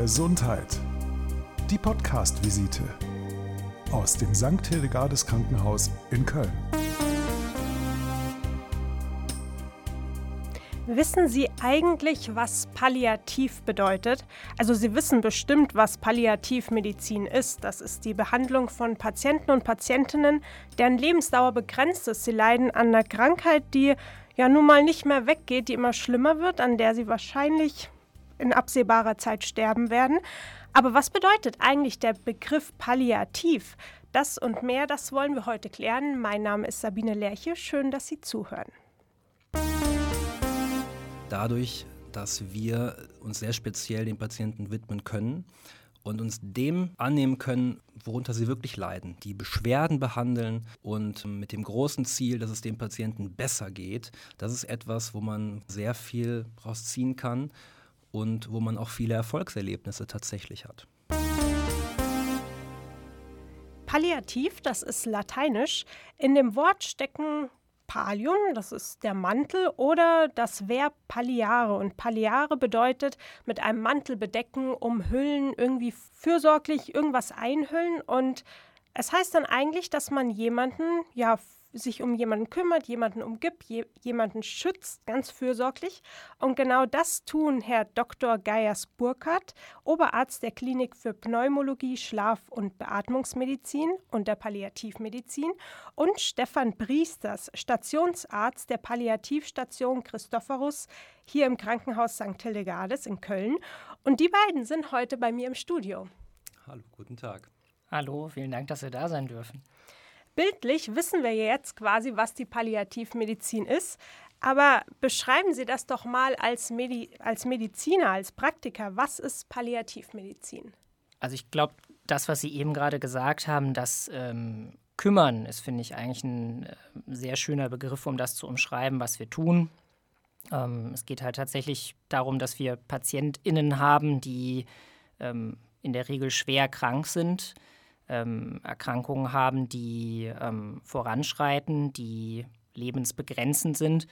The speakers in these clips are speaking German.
Gesundheit. Die Podcast-Visite aus dem St. Hildegardes Krankenhaus in Köln. Wissen Sie eigentlich, was Palliativ bedeutet? Also Sie wissen bestimmt, was Palliativmedizin ist. Das ist die Behandlung von Patienten und Patientinnen, deren Lebensdauer begrenzt ist. Sie leiden an einer Krankheit, die ja nun mal nicht mehr weggeht, die immer schlimmer wird, an der sie wahrscheinlich in absehbarer Zeit sterben werden. Aber was bedeutet eigentlich der Begriff Palliativ? Das und mehr, das wollen wir heute klären. Mein Name ist Sabine Lerche. Schön, dass Sie zuhören. Dadurch, dass wir uns sehr speziell den Patienten widmen können und uns dem annehmen können, worunter sie wirklich leiden, die Beschwerden behandeln und mit dem großen Ziel, dass es dem Patienten besser geht. Das ist etwas, wo man sehr viel rausziehen kann und wo man auch viele Erfolgserlebnisse tatsächlich hat. Palliativ, das ist lateinisch. In dem Wort stecken Pallium, das ist der Mantel, oder das Verb palliare. Und palliare bedeutet mit einem Mantel bedecken, umhüllen, irgendwie fürsorglich irgendwas einhüllen. Und es heißt dann eigentlich, dass man jemanden ja sich um jemanden kümmert, jemanden umgibt, je, jemanden schützt, ganz fürsorglich. Und genau das tun Herr Dr. Geiers Burkhardt, Oberarzt der Klinik für Pneumologie, Schlaf- und Beatmungsmedizin und der Palliativmedizin und Stefan Priesters, Stationsarzt der Palliativstation Christophorus hier im Krankenhaus St. Hildegardes in Köln. Und die beiden sind heute bei mir im Studio. Hallo, guten Tag. Hallo, vielen Dank, dass wir da sein dürfen. Bildlich wissen wir jetzt quasi, was die Palliativmedizin ist. Aber beschreiben Sie das doch mal als, Medi als Mediziner, als Praktiker. Was ist Palliativmedizin? Also ich glaube, das, was Sie eben gerade gesagt haben, das ähm, Kümmern ist, finde ich, eigentlich ein äh, sehr schöner Begriff, um das zu umschreiben, was wir tun. Ähm, es geht halt tatsächlich darum, dass wir PatientInnen haben, die ähm, in der Regel schwer krank sind, ähm, Erkrankungen haben, die ähm, voranschreiten, die lebensbegrenzend sind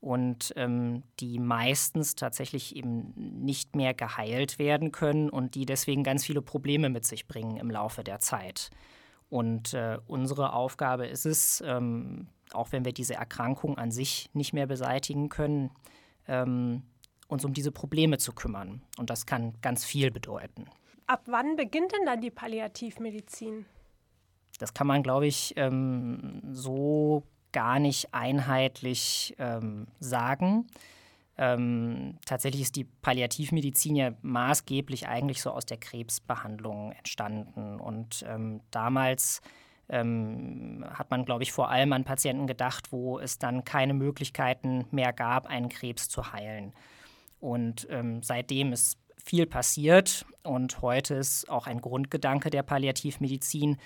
und ähm, die meistens tatsächlich eben nicht mehr geheilt werden können und die deswegen ganz viele Probleme mit sich bringen im Laufe der Zeit. Und äh, unsere Aufgabe ist es, ähm, auch wenn wir diese Erkrankung an sich nicht mehr beseitigen können, ähm, uns um diese Probleme zu kümmern. Und das kann ganz viel bedeuten. Ab wann beginnt denn dann die Palliativmedizin? Das kann man, glaube ich, ähm, so gar nicht einheitlich ähm, sagen. Ähm, tatsächlich ist die Palliativmedizin ja maßgeblich eigentlich so aus der Krebsbehandlung entstanden. Und ähm, damals ähm, hat man, glaube ich, vor allem an Patienten gedacht, wo es dann keine Möglichkeiten mehr gab, einen Krebs zu heilen. Und ähm, seitdem ist viel passiert. Und heute ist auch ein Grundgedanke der Palliativmedizin,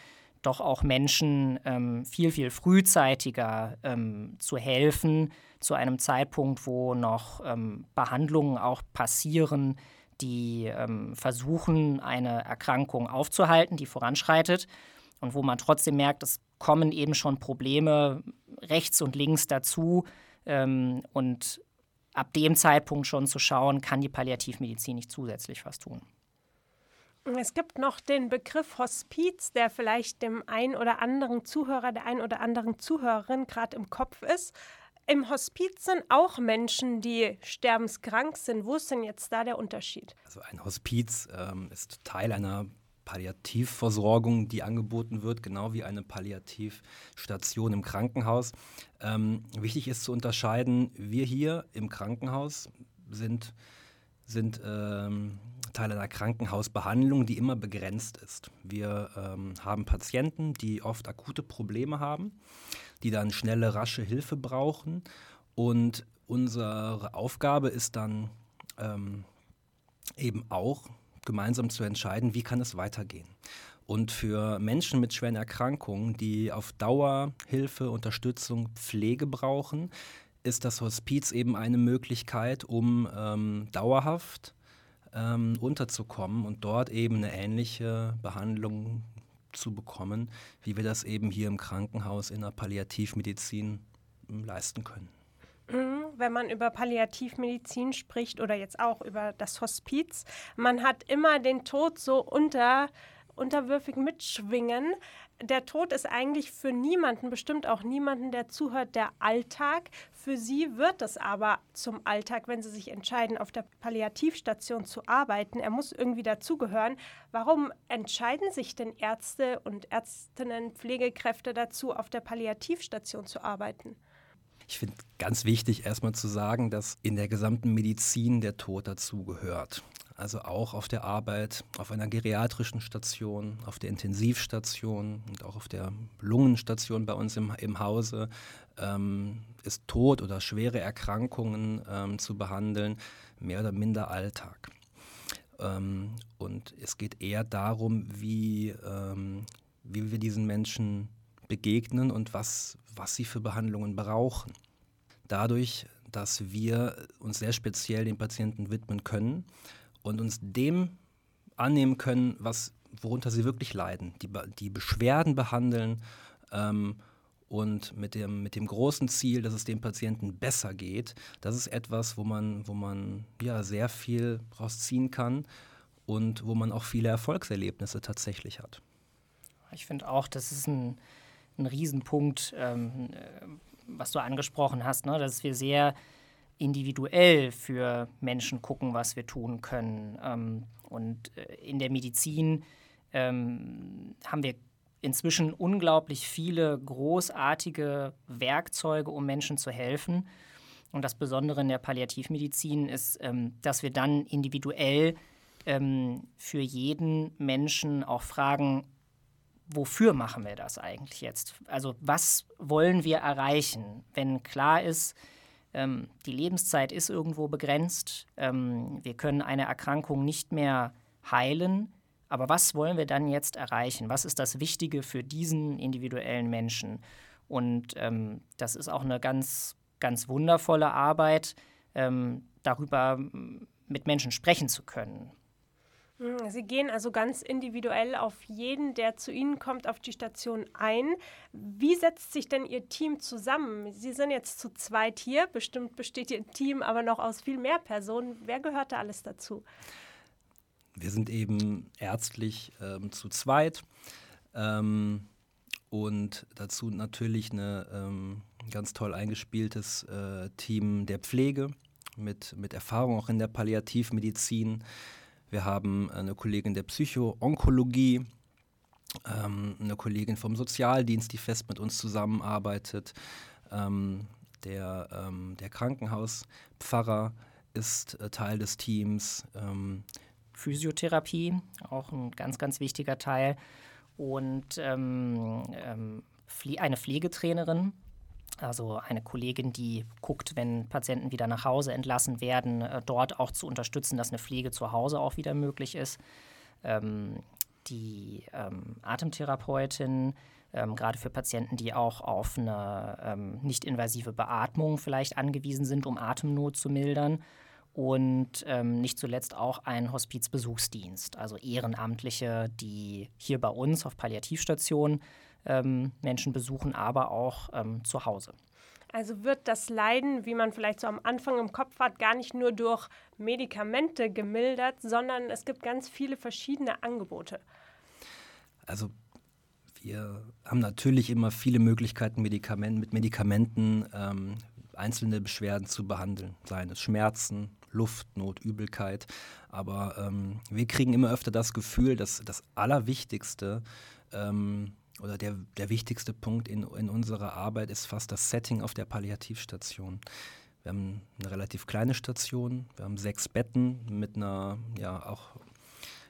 doch auch Menschen ähm, viel, viel frühzeitiger ähm, zu helfen, zu einem Zeitpunkt, wo noch ähm, Behandlungen auch passieren, die ähm, versuchen, eine Erkrankung aufzuhalten, die voranschreitet. Und wo man trotzdem merkt, es kommen eben schon Probleme rechts und links dazu ähm, und ab dem Zeitpunkt schon zu schauen, kann die Palliativmedizin nicht zusätzlich was tun. Es gibt noch den Begriff Hospiz, der vielleicht dem ein oder anderen Zuhörer, der ein oder anderen Zuhörerin gerade im Kopf ist. Im Hospiz sind auch Menschen, die sterbenskrank sind. Wo ist denn jetzt da der Unterschied? Also ein Hospiz ähm, ist Teil einer Palliativversorgung, die angeboten wird, genau wie eine Palliativstation im Krankenhaus. Ähm, wichtig ist zu unterscheiden, wir hier im Krankenhaus sind, sind ähm, Teil einer Krankenhausbehandlung, die immer begrenzt ist. Wir ähm, haben Patienten, die oft akute Probleme haben, die dann schnelle, rasche Hilfe brauchen. Und unsere Aufgabe ist dann ähm, eben auch, gemeinsam zu entscheiden, wie kann es weitergehen. Und für Menschen mit schweren Erkrankungen, die auf Dauer Hilfe, Unterstützung, Pflege brauchen, ist das Hospiz eben eine Möglichkeit, um ähm, dauerhaft ähm, unterzukommen und dort eben eine ähnliche Behandlung zu bekommen, wie wir das eben hier im Krankenhaus in der Palliativmedizin ähm, leisten können. Mhm. wenn man über Palliativmedizin spricht oder jetzt auch über das Hospiz. Man hat immer den Tod so unter unterwürfig mitschwingen. Der Tod ist eigentlich für niemanden, bestimmt auch niemanden, der zuhört, der Alltag. Für sie wird es aber zum Alltag, wenn sie sich entscheiden, auf der Palliativstation zu arbeiten. Er muss irgendwie dazugehören. Warum entscheiden sich denn Ärzte und Ärztinnen, Pflegekräfte dazu, auf der Palliativstation zu arbeiten? Ich finde ganz wichtig erstmal zu sagen, dass in der gesamten Medizin der Tod dazugehört also auch auf der Arbeit, auf einer geriatrischen Station, auf der Intensivstation und auch auf der Lungenstation bei uns im, im Hause, ähm, ist Tod oder schwere Erkrankungen ähm, zu behandeln, mehr oder minder Alltag. Ähm, und es geht eher darum, wie, ähm, wie wir diesen Menschen begegnen und was, was sie für Behandlungen brauchen. Dadurch, dass wir uns sehr speziell den Patienten widmen können, und uns dem annehmen können, was, worunter sie wirklich leiden, die, die Beschwerden behandeln ähm, und mit dem, mit dem großen Ziel, dass es dem Patienten besser geht. Das ist etwas, wo man, wo man ja, sehr viel rausziehen kann und wo man auch viele Erfolgserlebnisse tatsächlich hat. Ich finde auch, das ist ein, ein Riesenpunkt, ähm, äh, was du angesprochen hast, ne? dass wir sehr individuell für Menschen gucken, was wir tun können. Ähm, und äh, in der Medizin ähm, haben wir inzwischen unglaublich viele großartige Werkzeuge, um Menschen zu helfen. Und das Besondere in der Palliativmedizin ist, ähm, dass wir dann individuell ähm, für jeden Menschen auch fragen, wofür machen wir das eigentlich jetzt? Also was wollen wir erreichen, wenn klar ist, ähm, die Lebenszeit ist irgendwo begrenzt. Ähm, wir können eine Erkrankung nicht mehr heilen. Aber was wollen wir dann jetzt erreichen? Was ist das Wichtige für diesen individuellen Menschen? Und ähm, das ist auch eine ganz, ganz wundervolle Arbeit, ähm, darüber mit Menschen sprechen zu können. Hm, Sie gehen also ganz individuell auf jeden, der zu Ihnen kommt, auf die Station ein. Wie setzt sich denn Ihr Team zusammen? Sie sind jetzt zu zweit hier, bestimmt besteht Ihr Team aber noch aus viel mehr Personen. Wer gehört da alles dazu? Wir sind eben ärztlich ähm, zu zweit ähm, und dazu natürlich ein ähm, ganz toll eingespieltes äh, Team der Pflege mit, mit Erfahrung auch in der Palliativmedizin. Wir haben eine Kollegin der Psycho-Onkologie, ähm, eine Kollegin vom Sozialdienst, die fest mit uns zusammenarbeitet. Ähm, der, ähm, der Krankenhauspfarrer ist äh, Teil des Teams. Ähm, Physiotherapie, auch ein ganz, ganz wichtiger Teil. Und ähm, ähm, eine Pflegetrainerin, also eine Kollegin, die guckt, wenn Patienten wieder nach Hause entlassen werden, äh, dort auch zu unterstützen, dass eine Pflege zu Hause auch wieder möglich ist. Ähm, die ähm, Atemtherapeutin, ähm, gerade für Patienten, die auch auf eine ähm, nicht-invasive Beatmung vielleicht angewiesen sind, um Atemnot zu mildern. Und ähm, nicht zuletzt auch ein Hospizbesuchsdienst, also Ehrenamtliche, die hier bei uns auf Palliativstationen ähm, Menschen besuchen, aber auch ähm, zu Hause. Also wird das Leiden, wie man vielleicht so am Anfang im Kopf hat, gar nicht nur durch Medikamente gemildert, sondern es gibt ganz viele verschiedene Angebote. Also wir haben natürlich immer viele Möglichkeiten, Medikament, mit Medikamenten ähm, einzelne Beschwerden zu behandeln, seien es Schmerzen, Luftnot, Übelkeit. Aber ähm, wir kriegen immer öfter das Gefühl, dass das Allerwichtigste ähm, oder der, der wichtigste Punkt in, in unserer Arbeit ist fast das Setting auf der Palliativstation. Wir haben eine relativ kleine Station, wir haben sechs Betten mit einer ja auch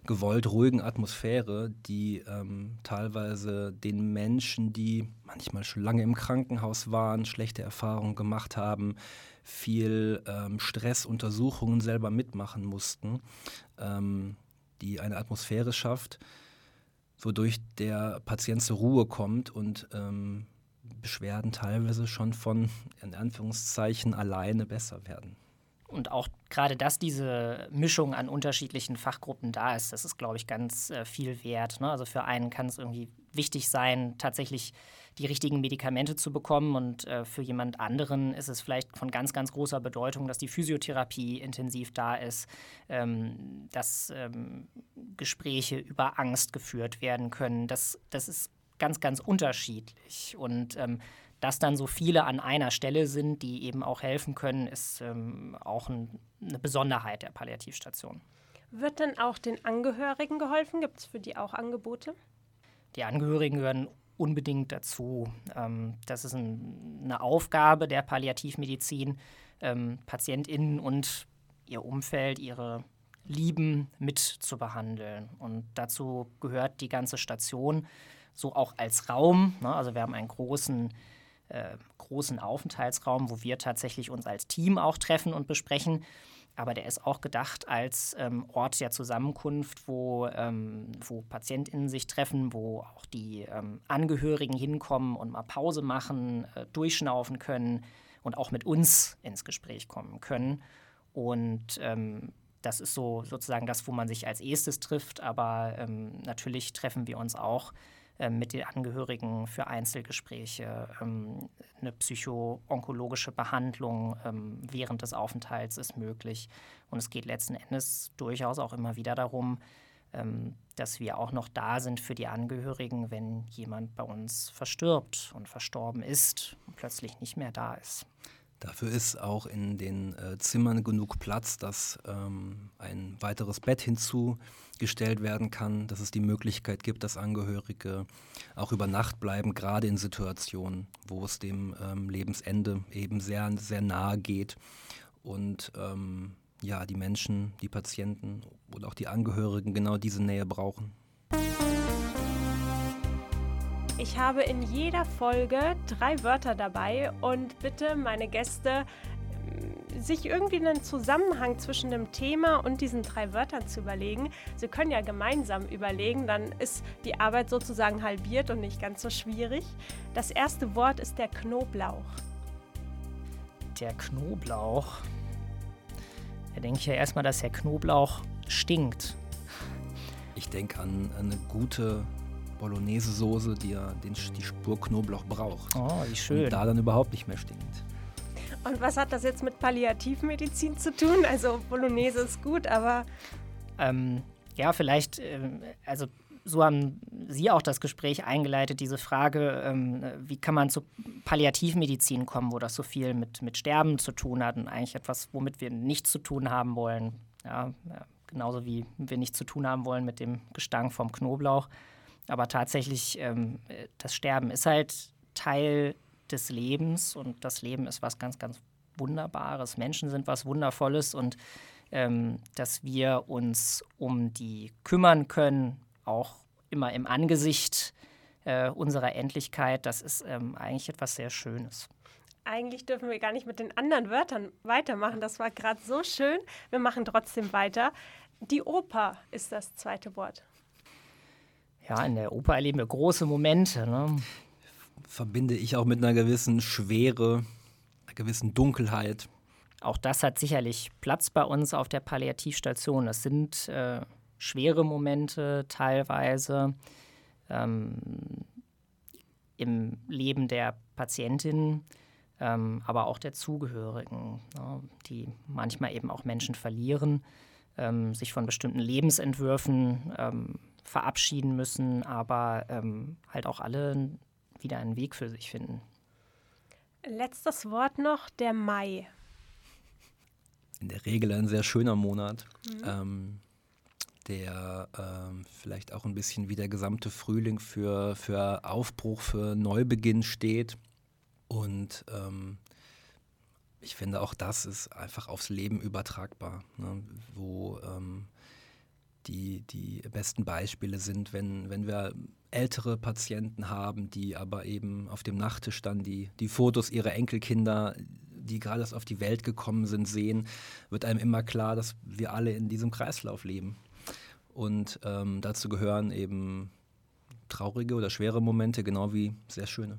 gewollt ruhigen Atmosphäre, die ähm, teilweise den Menschen, die manchmal schon lange im Krankenhaus waren, schlechte Erfahrungen gemacht haben, viel ähm, Stress, selber mitmachen mussten, ähm, die eine Atmosphäre schafft, wodurch der Patient zur Ruhe kommt und ähm, Beschwerden teilweise schon von, in Anführungszeichen, alleine besser werden. und auch gerade, dass diese Mischung an unterschiedlichen Fachgruppen da ist, das ist, glaube ich, ganz äh, viel wert. Ne? Also für einen kann es irgendwie wichtig sein, tatsächlich die richtigen Medikamente zu bekommen. Und äh, für jemand anderen ist es vielleicht von ganz, ganz großer Bedeutung, dass die Physiotherapie intensiv da ist, ähm, dass ähm, Gespräche über Angst geführt werden können. Das, das ist ganz, ganz unterschiedlich. Und ähm, dass dann so viele an einer Stelle sind, die eben auch helfen können, ist ähm, auch ein, eine Besonderheit der Palliativstation. Wird denn auch den Angehörigen geholfen? Gibt es für die auch Angebote? Die Angehörigen gehören unbedingt dazu. Ähm, das ist ein, eine Aufgabe der Palliativmedizin, ähm, PatientInnen und ihr Umfeld, ihre Lieben mit zu behandeln. Und dazu gehört die ganze Station so auch als Raum. Ne? Also wir haben einen großen äh, großen Aufenthaltsraum, wo wir tatsächlich uns als Team auch treffen und besprechen. Aber der ist auch gedacht als ähm, Ort der Zusammenkunft, wo, ähm, wo PatientInnen sich treffen, wo auch die ähm, Angehörigen hinkommen und mal Pause machen, äh, durchschnaufen können und auch mit uns ins Gespräch kommen können. Und ähm, das ist so sozusagen das, wo man sich als erstes trifft. Aber ähm, natürlich treffen wir uns auch mit den Angehörigen für Einzelgespräche. Ähm, eine psycho-onkologische Behandlung ähm, während des Aufenthalts ist möglich. Und es geht letzten Endes durchaus auch immer wieder darum, dass wir auch noch da sind für die Angehörigen, wenn jemand bei uns verstirbt und verstorben ist und plötzlich nicht mehr da ist. Dafür ist auch in den äh, Zimmern genug Platz, dass ähm, ein weiteres Bett hinzugestellt werden kann, dass es die Möglichkeit gibt, dass Angehörige auch über Nacht bleiben, gerade in Situationen, wo es dem ähm, Lebensende eben sehr, sehr nahe geht. Und ähm, ja, die Menschen, die Patienten und auch die Angehörigen genau diese Nähe brauchen. Ich habe in jeder Folge drei Wörter dabei und bitte meine Gäste, mm, sich irgendwie einen Zusammenhang zwischen dem Thema und diesen drei Wörtern zu überlegen. Sie können ja gemeinsam überlegen, dann ist die Arbeit sozusagen halbiert und nicht ganz so schwierig. Das erste Wort ist der Knoblauch. Der Knoblauch. Da denke ich ja erstmal, dass der Knoblauch stinkt. Ich denke an eine gute Bolognese-Soße, die ja den, die Spur Knoblauch braucht. Oh, wie schön. Und da dann überhaupt nicht mehr stinkt. Und was hat das jetzt mit Palliativmedizin zu tun? Also Bolognese ist gut, aber... Ähm, ja, vielleicht, ähm, also so haben Sie auch das Gespräch eingeleitet, diese Frage, ähm, wie kann man zur Palliativmedizin kommen, wo das so viel mit, mit Sterben zu tun hat und eigentlich etwas, womit wir nichts zu tun haben wollen. Ja, genauso wie wir nichts zu tun haben wollen mit dem Gestank vom Knoblauch. Aber tatsächlich, ähm, das Sterben ist halt Teil des Lebens und das Leben ist was ganz, ganz Wunderbares. Menschen sind was Wundervolles und ähm, dass wir uns um die kümmern können, auch immer im Angesicht äh, unserer Endlichkeit, das ist ähm, eigentlich etwas sehr Schönes. Eigentlich dürfen wir gar nicht mit den anderen Wörtern weitermachen. Das war gerade so schön. Wir machen trotzdem weiter. Die Oper ist das zweite Wort ja, in der Oper erleben wir große Momente. Ne? Verbinde ich auch mit einer gewissen Schwere, einer gewissen Dunkelheit. Auch das hat sicherlich Platz bei uns auf der Palliativstation. Das sind äh, schwere Momente teilweise ähm, im Leben der Patientin, ähm, aber auch der Zugehörigen, ne, die manchmal eben auch Menschen verlieren, ähm, sich von bestimmten Lebensentwürfen ähm, verabschieden müssen, aber ähm, halt auch alle wieder einen Weg für sich finden. Letztes Wort noch, der Mai. In der Regel ein sehr schöner Monat, mhm. ähm, der ähm, vielleicht auch ein bisschen wie der gesamte Frühling für, für Aufbruch, für Neubeginn steht. Und ähm, ich finde, auch das ist einfach aufs Leben übertragbar, ne? wo ähm, die, die besten Beispiele sind, wenn, wenn wir ältere Patienten haben, die aber eben auf dem Nachttisch dann die, die Fotos ihrer Enkelkinder, die gerade erst auf die Welt gekommen sind, sehen, wird einem immer klar, dass wir alle in diesem Kreislauf leben. Und ähm, dazu gehören eben traurige oder schwere Momente, genau wie sehr schöne.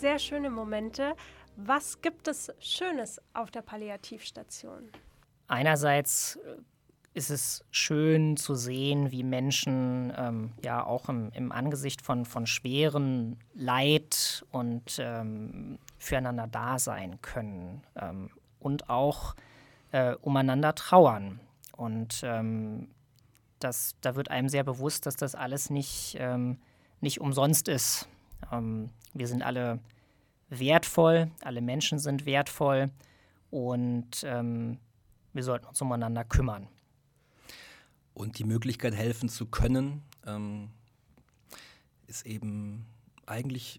Sehr schöne Momente. Was gibt es Schönes auf der Palliativstation? Einerseits ist es schön zu sehen, wie Menschen ähm, ja auch im, im, Angesicht von, von schweren Leid und ähm, füreinander da sein können ähm, und auch äh, umeinander trauern. Und ähm, das, da wird einem sehr bewusst, dass das alles nicht, ähm, nicht umsonst ist. Ähm, wir sind alle wertvoll, alle Menschen sind wertvoll und wir sollten uns umeinander kümmern. Und die Möglichkeit, helfen zu können, ähm, ist eben eigentlich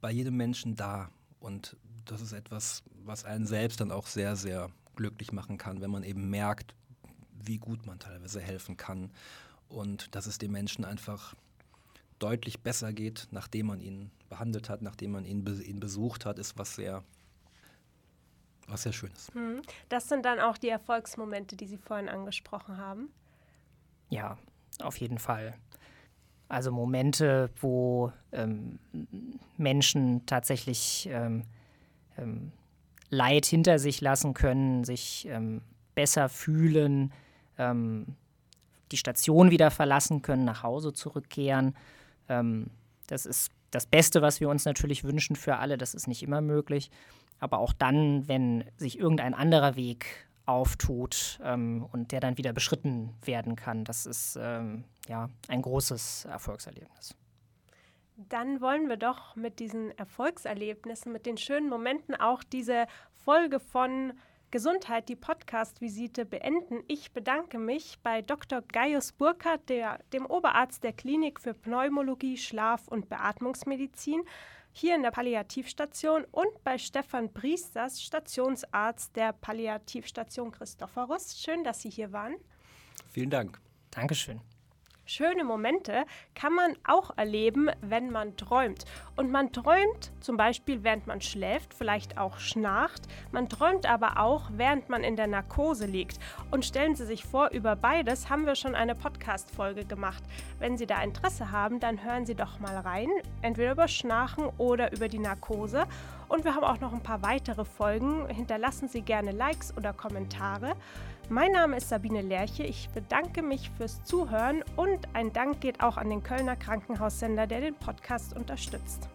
bei jedem Menschen da. Und das ist etwas, was einen selbst dann auch sehr, sehr glücklich machen kann, wenn man eben merkt, wie gut man teilweise helfen kann und dass es den Menschen einfach deutlich besser geht, nachdem man ihn behandelt hat, nachdem man ihn, ihn besucht hat, ist was sehr, was sehr Schönes. Hm. Das sind dann auch die Erfolgsmomente, die Sie vorhin angesprochen haben. Ja, auf jeden Fall. Also Momente, wo ähm, Menschen tatsächlich ähm, ähm, Leid hinter sich lassen können, sich ähm, besser fühlen, ähm, die Station wieder verlassen können, nach Hause zurückkehren. Ähm, das ist das Beste, was wir uns natürlich wünschen für alle. Das ist nicht immer möglich. Aber auch dann, wenn sich irgendein anderer Weg auftut ähm, und der dann wieder beschritten werden kann. Das ist ähm, ja ein großes Erfolgserlebnis. Dann wollen wir doch mit diesen Erfolgserlebnissen, mit den schönen Momenten auch diese Folge von Gesundheit, die Podcast-Visite beenden. Ich bedanke mich bei Dr. Gaius Burkhardt, dem Oberarzt der Klinik für Pneumologie, Schlaf- und Beatmungsmedizin, hier in der Palliativstation und bei Stefan Priesters, Stationsarzt der Palliativstation Christophorus. Schön, dass Sie hier waren. Vielen Dank. Dankeschön. Schöne Momente kann man auch erleben, wenn man träumt. Und man träumt zum Beispiel, während man schläft, vielleicht auch schnarcht. Man träumt aber auch, während man in der Narkose liegt. Und stellen Sie sich vor, über beides haben wir schon eine Podcast-Folge gemacht. Wenn Sie da Interesse haben, dann hören Sie doch mal rein, entweder über Schnarchen oder über die Narkose. Und wir haben auch noch ein paar weitere Folgen. Hinterlassen Sie gerne Likes oder Kommentare. Mein Name ist Sabine Lerche. Ich bedanke mich fürs Zuhören und ein Dank geht auch an den Kölner Krankenhaussender, der den Podcast unterstützt.